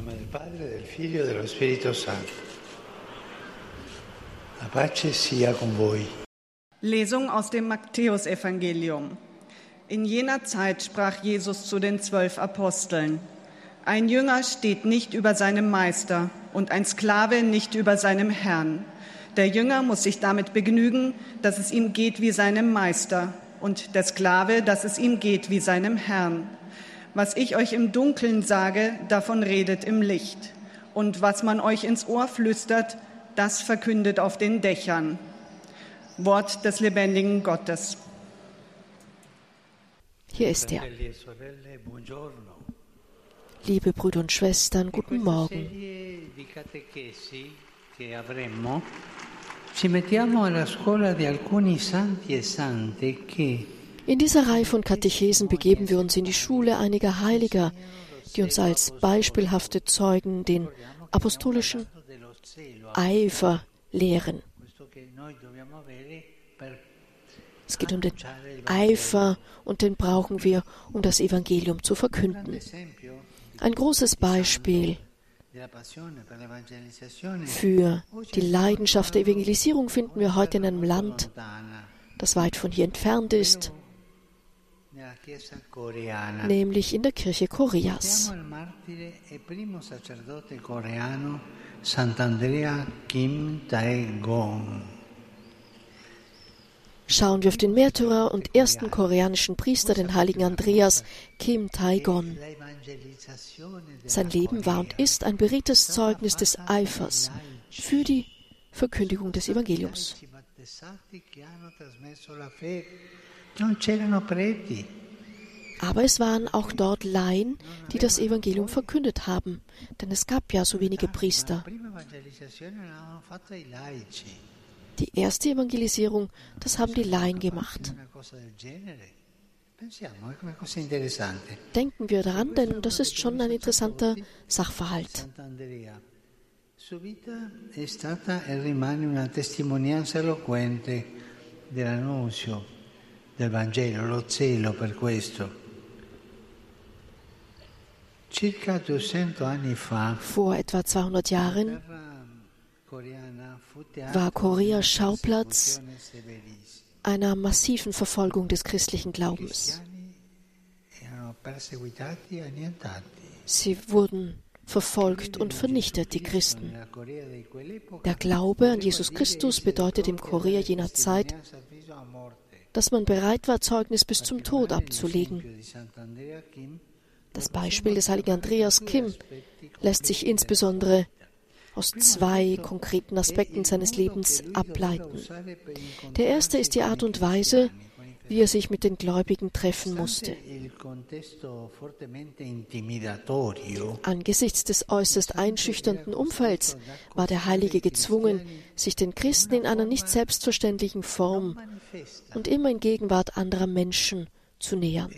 nome del Padre, del Figlio e dello Spirito Santo. La pace sia con voi. Lesung aus dem Matthäusevangelium. In jener Zeit sprach Jesus zu den zwölf Aposteln. Ein Jünger steht nicht über seinem Meister und ein Sklave nicht über seinem Herrn. Der Jünger muss sich damit begnügen, dass es ihm geht wie seinem Meister und der Sklave, dass es ihm geht wie seinem Herrn. Was ich euch im Dunkeln sage, davon redet im Licht. Und was man euch ins Ohr flüstert, das verkündet auf den Dächern. Wort des lebendigen Gottes. Hier ist er. Liebe Brüder und Schwestern, guten Morgen. ci mettiamo alla scuola di alcuni santi e sante che In dieser Reihe von Katechesen begeben wir uns in die Schule einiger Heiliger, die uns als beispielhafte Zeugen den apostolischen Eifer lehren. Es geht um den Eifer und den brauchen wir, um das Evangelium zu verkünden. Ein großes Beispiel für die Leidenschaft der Evangelisierung finden wir heute in einem Land, das weit von hier entfernt ist, nämlich in der Kirche Koreas. Schauen wir auf den Märtyrer und ersten koreanischen Priester, den heiligen Andreas Kim Tae-gon. Sein Leben war und ist ein beredtes Zeugnis des Eifers für die Verkündigung des Evangeliums. Aber es waren auch dort Laien, die das Evangelium verkündet haben, denn es gab ja so wenige Priester. Die erste Evangelisierung, das haben die Laien gemacht. Denken wir daran, denn das ist schon ein interessanter Sachverhalt. Sua del Vangelo, lo zelo per questo. Circa 200 anni fa, Vor etwa 200 Jahren war Korea Schauplatz einer massiven Verfolgung des christlichen Glaubens. e. Sie wurden verfolgt und vernichtet, die Christen. Der Glaube an Jesus Christus bedeutet im Korea jener Zeit, dass man bereit war, Zeugnis bis zum Tod abzulegen. Das Beispiel des heiligen Andreas Kim lässt sich insbesondere aus zwei konkreten Aspekten seines Lebens ableiten. Der erste ist die Art und Weise, wie er sich mit den Gläubigen treffen musste. Angesichts des äußerst einschüchternden Umfelds war der Heilige gezwungen, sich den Christen in einer nicht selbstverständlichen Form und immer in Gegenwart anderer Menschen zu nähern.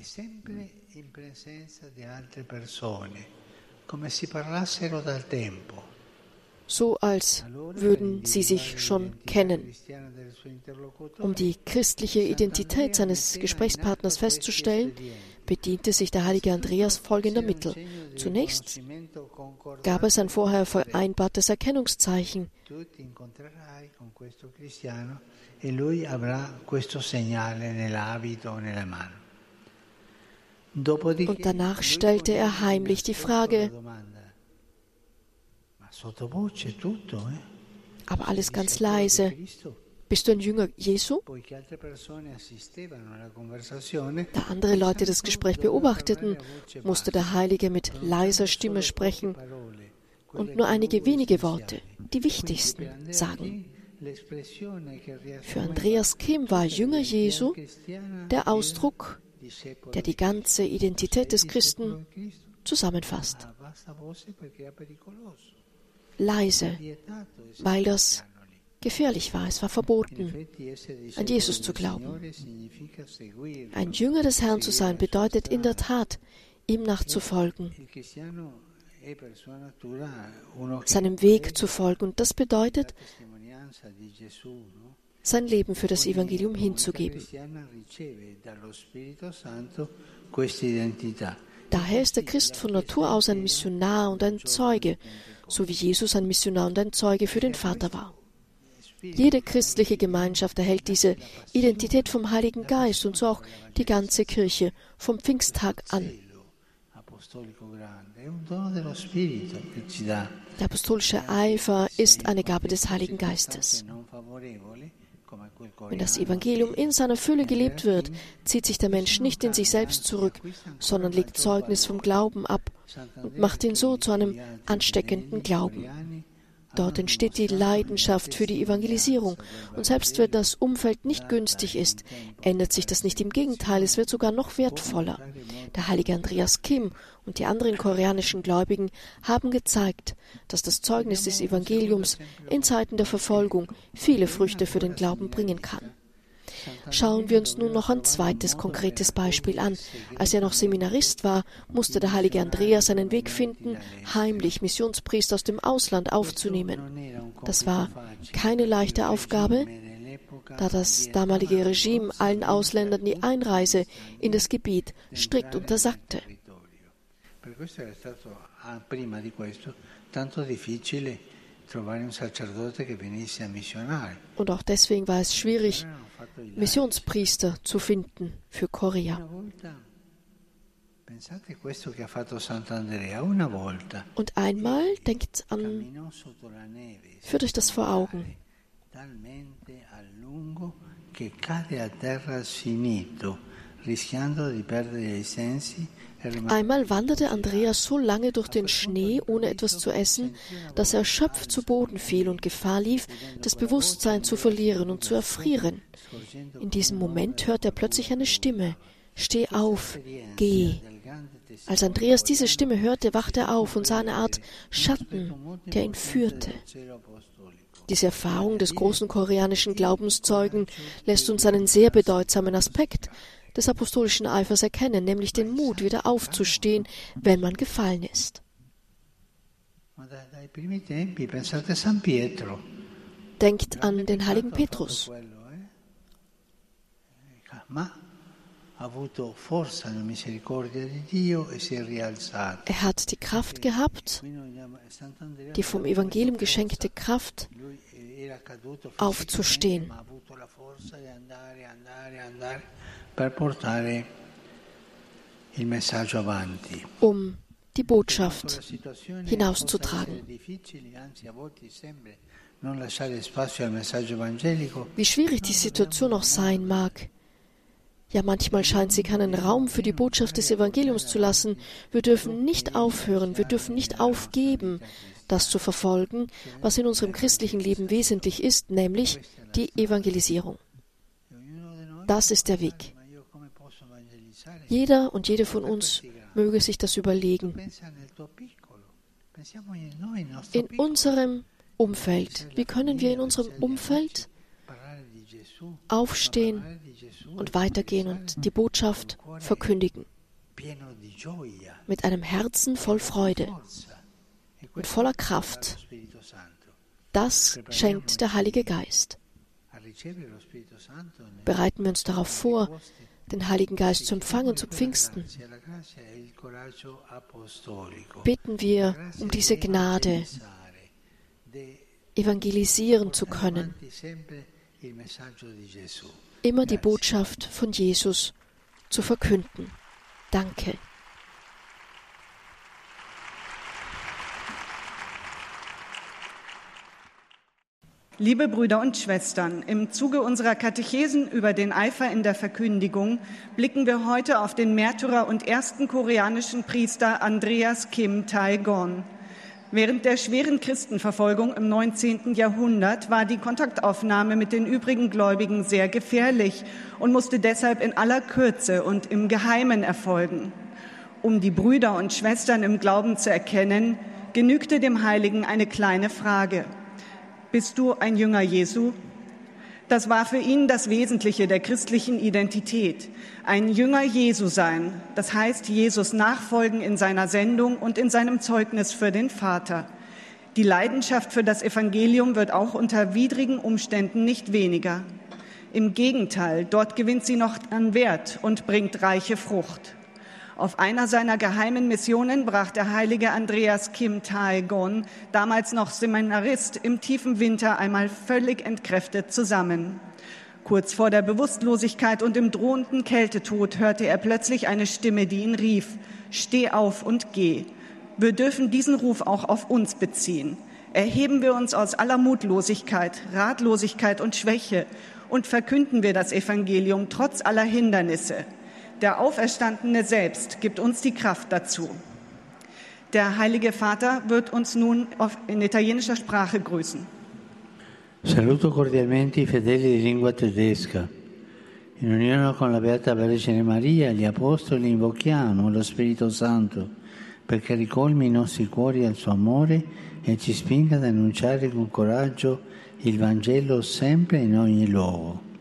so als würden sie sich schon kennen. Um die christliche Identität seines Gesprächspartners festzustellen, bediente sich der heilige Andreas folgender Mittel. Zunächst gab es ein vorher vereinbartes Erkennungszeichen. Und danach stellte er heimlich die Frage, eh? aber alles ganz leise. Bist du ein Jünger Jesu? Da andere Leute das Gespräch beobachteten, musste der Heilige mit leiser Stimme sprechen und nur einige wenige Worte, die wichtigsten, sagen. Für Andreas Kim war Jünger Jesu der Ausdruck, der die ganze Identität des Christen zusammenfasst. Leise, weil das. Gefährlich war. Es war verboten. An Jesus zu glauben. Ein Jünger des Herrn zu sein bedeutet in der Tat, ihm nachzufolgen, seinem Weg zu folgen. Und das bedeutet, sein Leben für das Evangelium hinzugeben. Daher ist der Christ von Natur aus ein Missionar und ein Zeuge, so wie Jesus ein Missionar und ein Zeuge für den Vater war. Jede christliche Gemeinschaft erhält diese Identität vom Heiligen Geist und so auch die ganze Kirche vom Pfingsttag an. Der apostolische Eifer ist eine Gabe des Heiligen Geistes. Wenn das Evangelium in seiner Fülle gelebt wird, zieht sich der Mensch nicht in sich selbst zurück, sondern legt Zeugnis vom Glauben ab und macht ihn so zu einem ansteckenden Glauben. Dort entsteht die Leidenschaft für die Evangelisierung. Und selbst wenn das Umfeld nicht günstig ist, ändert sich das nicht. Im Gegenteil, es wird sogar noch wertvoller. Der heilige Andreas Kim und die anderen koreanischen Gläubigen haben gezeigt, dass das Zeugnis des Evangeliums in Zeiten der Verfolgung viele Früchte für den Glauben bringen kann. Schauen wir uns nun noch ein zweites konkretes Beispiel an. Als er noch Seminarist war, musste der heilige Andreas einen Weg finden, heimlich Missionspriester aus dem Ausland aufzunehmen. Das war keine leichte Aufgabe, da das damalige Regime allen Ausländern die Einreise in das Gebiet strikt untersagte. Per questo era stato prima di questo tanto difficile und auch deswegen war es schwierig, Missionspriester zu finden für Korea. Und einmal denkt an, führt euch das vor Augen. che cade a terra sfinito, rischiando di perdere i sensi Einmal wanderte Andreas so lange durch den Schnee, ohne etwas zu essen, dass er erschöpft zu Boden fiel und Gefahr lief, das Bewusstsein zu verlieren und zu erfrieren. In diesem Moment hört er plötzlich eine Stimme. Steh auf, geh. Als Andreas diese Stimme hörte, wachte er auf und sah eine Art Schatten, der ihn führte. Diese Erfahrung des großen koreanischen Glaubenszeugen lässt uns einen sehr bedeutsamen Aspekt des apostolischen Eifers erkennen, nämlich den Mut, wieder aufzustehen, wenn man gefallen ist. Denkt an den heiligen Petrus. Er hat die Kraft gehabt, die vom Evangelium geschenkte Kraft, aufzustehen. um die Botschaft hinauszutragen. Wie schwierig die Situation auch sein mag, ja, manchmal scheint sie keinen Raum für die Botschaft des Evangeliums zu lassen. Wir dürfen nicht aufhören, wir dürfen nicht aufgeben, das zu verfolgen, was in unserem christlichen Leben wesentlich ist, nämlich die Evangelisierung. Das ist der Weg. Jeder und jede von uns möge sich das überlegen. In unserem Umfeld, wie können wir in unserem Umfeld aufstehen und weitergehen und die Botschaft verkündigen? Mit einem Herzen voll Freude und voller Kraft. Das schenkt der Heilige Geist. Bereiten wir uns darauf vor, den Heiligen Geist zu empfangen zu Pfingsten. Bitten wir um diese Gnade, evangelisieren zu können, immer die Botschaft von Jesus zu verkünden. Danke. Liebe Brüder und Schwestern, im Zuge unserer Katechesen über den Eifer in der Verkündigung blicken wir heute auf den Märtyrer und ersten koreanischen Priester Andreas Kim Tae-gon. Während der schweren Christenverfolgung im 19. Jahrhundert war die Kontaktaufnahme mit den übrigen Gläubigen sehr gefährlich und musste deshalb in aller Kürze und im Geheimen erfolgen. Um die Brüder und Schwestern im Glauben zu erkennen, genügte dem Heiligen eine kleine Frage – bist du ein Jünger Jesu? Das war für ihn das Wesentliche der christlichen Identität. Ein Jünger Jesu sein, das heißt Jesus nachfolgen in seiner Sendung und in seinem Zeugnis für den Vater. Die Leidenschaft für das Evangelium wird auch unter widrigen Umständen nicht weniger. Im Gegenteil, dort gewinnt sie noch an Wert und bringt reiche Frucht. Auf einer seiner geheimen Missionen brach der heilige Andreas Kim Tae-gon, damals noch Seminarist, im tiefen Winter einmal völlig entkräftet zusammen. Kurz vor der Bewusstlosigkeit und im drohenden Kältetod hörte er plötzlich eine Stimme, die ihn rief, Steh auf und geh. Wir dürfen diesen Ruf auch auf uns beziehen. Erheben wir uns aus aller Mutlosigkeit, Ratlosigkeit und Schwäche und verkünden wir das Evangelium trotz aller Hindernisse. Der Auferstandene selbst gibt uns die Kraft dazu. Der Heilige Vater wird uns nun in italienischer Sprache grüßen. Saluto cordialmente i fedeli di lingua tedesca. In unione con la Beata Vergine Maria, gli Apostoli, invochiamo lo Spirito Santo perché ricolmi i nostri cuori al suo amore e ci spinga ad annunciare con coraggio il Vangelo sempre in ogni luogo.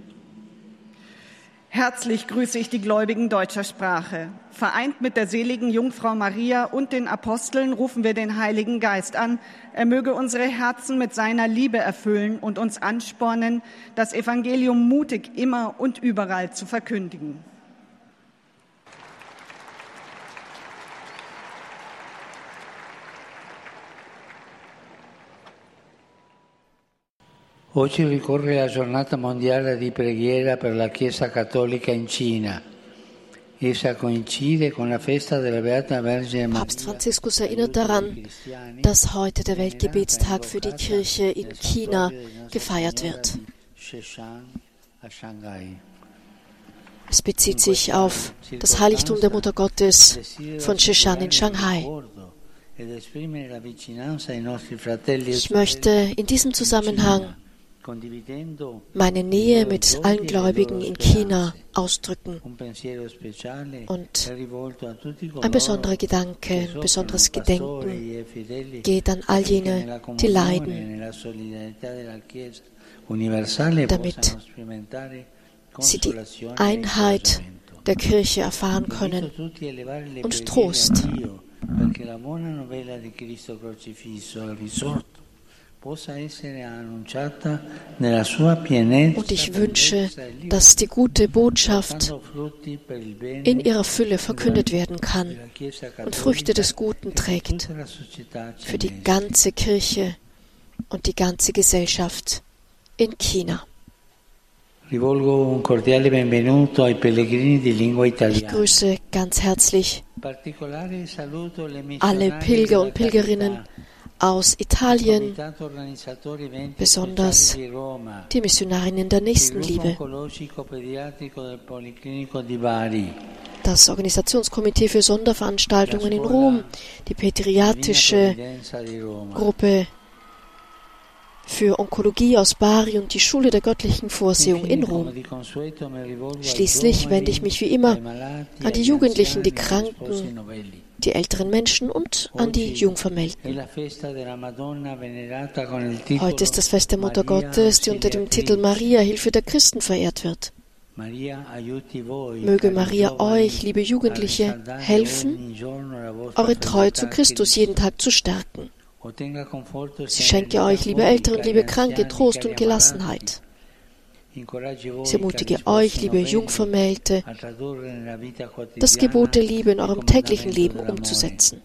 Herzlich grüße ich die Gläubigen deutscher Sprache. Vereint mit der seligen Jungfrau Maria und den Aposteln rufen wir den Heiligen Geist an. Er möge unsere Herzen mit seiner Liebe erfüllen und uns anspornen, das Evangelium mutig immer und überall zu verkündigen. Oggi ricorre la giornata mondiale di preghiera per la Chiesa Cattolica in Cina. Papst Franziskus erinnert daran, dass heute der Weltgebetstag für die Kirche in China gefeiert wird. Es bezieht sich auf das Heiligtum der Mutter Gottes von Sheshan in Shanghai. Ich möchte in diesem Zusammenhang meine Nähe mit allen Gläubigen in China ausdrücken. Und ein besonderer Gedanke, ein besonderes Gedenken geht an all jene, die leiden, damit sie die Einheit der Kirche erfahren können und Trost. Und ich wünsche, dass die gute Botschaft in ihrer Fülle verkündet werden kann und Früchte des Guten trägt für die ganze Kirche und die ganze Gesellschaft in China. Ich grüße ganz herzlich alle Pilger und Pilgerinnen aus Italien, besonders die Missionarinnen der Nächstenliebe. Das Organisationskomitee für Sonderveranstaltungen in Rom, die pädiatrische Gruppe für Onkologie aus Bari und die Schule der göttlichen Vorsehung in Rom. Schließlich wende ich mich wie immer an die Jugendlichen, die Kranken, die älteren Menschen und an die Jungvermählten. Heute ist das Fest der Mutter Gottes, die unter dem Titel Maria, Hilfe der Christen verehrt wird. Möge Maria euch, liebe Jugendliche, helfen, eure Treue zu Christus jeden Tag zu stärken. Sie schenke euch, liebe Ältere und liebe Kranke, Trost und Gelassenheit. Sie ermutige euch, liebe Jungvermählte, das Gebot der Liebe in eurem täglichen Leben umzusetzen.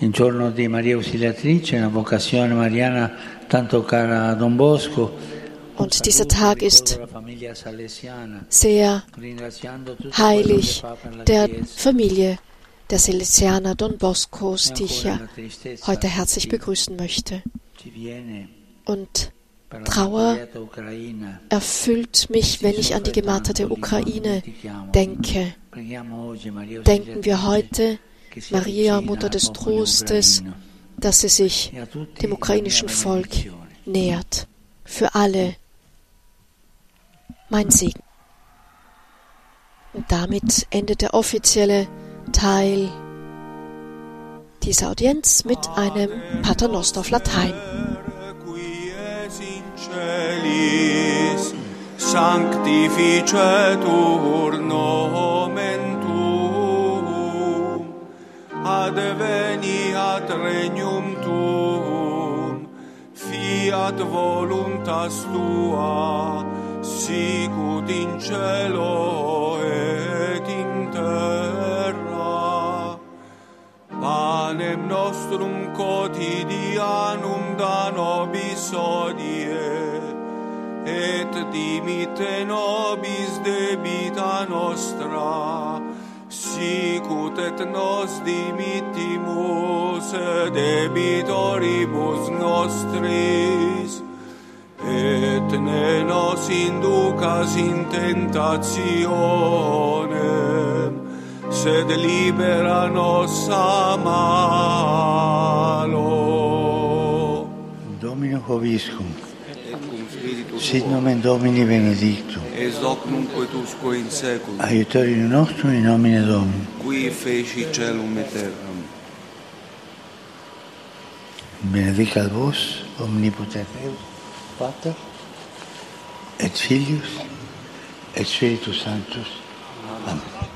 Il giorno di Maria Ausiliatrice, una vocazione mariana tanto cara a Don Bosco, und dieser Tag ist sehr heilig der Familie der Salesianer Don Boscos, die ich ja heute herzlich begrüßen möchte. Und Trauer erfüllt mich, wenn ich an die gemarterte Ukraine denke. Denken wir heute, Maria, Mutter des Trostes, dass sie sich dem ukrainischen Volk nähert. Für alle mein Segen. Und damit endet der offizielle Teil dieser Audienz mit einem Paternoster auf Latein. sanctificetur nomen tuum, adveniat regnum tuum, fiat voluntas tua, sicut in cielo et in terra. Panem nostrum quotidianum da nobis odie, et dimite nobis debita nostra, sicut et nos dimittimus debitoribus nostris, et ne nos inducas in tentationem, sed libera nos a malo. Domino Hoviscum, Et cum spiritus sit nomen Domini benedictum, es hoc nunc et usque in seculum, aiutorium nostrum in nomine Domini. qui feci celum et terram. Benedicat vos, omnipotens Deus, Pater, et Filius, et Spiritus Sanctus. Amen.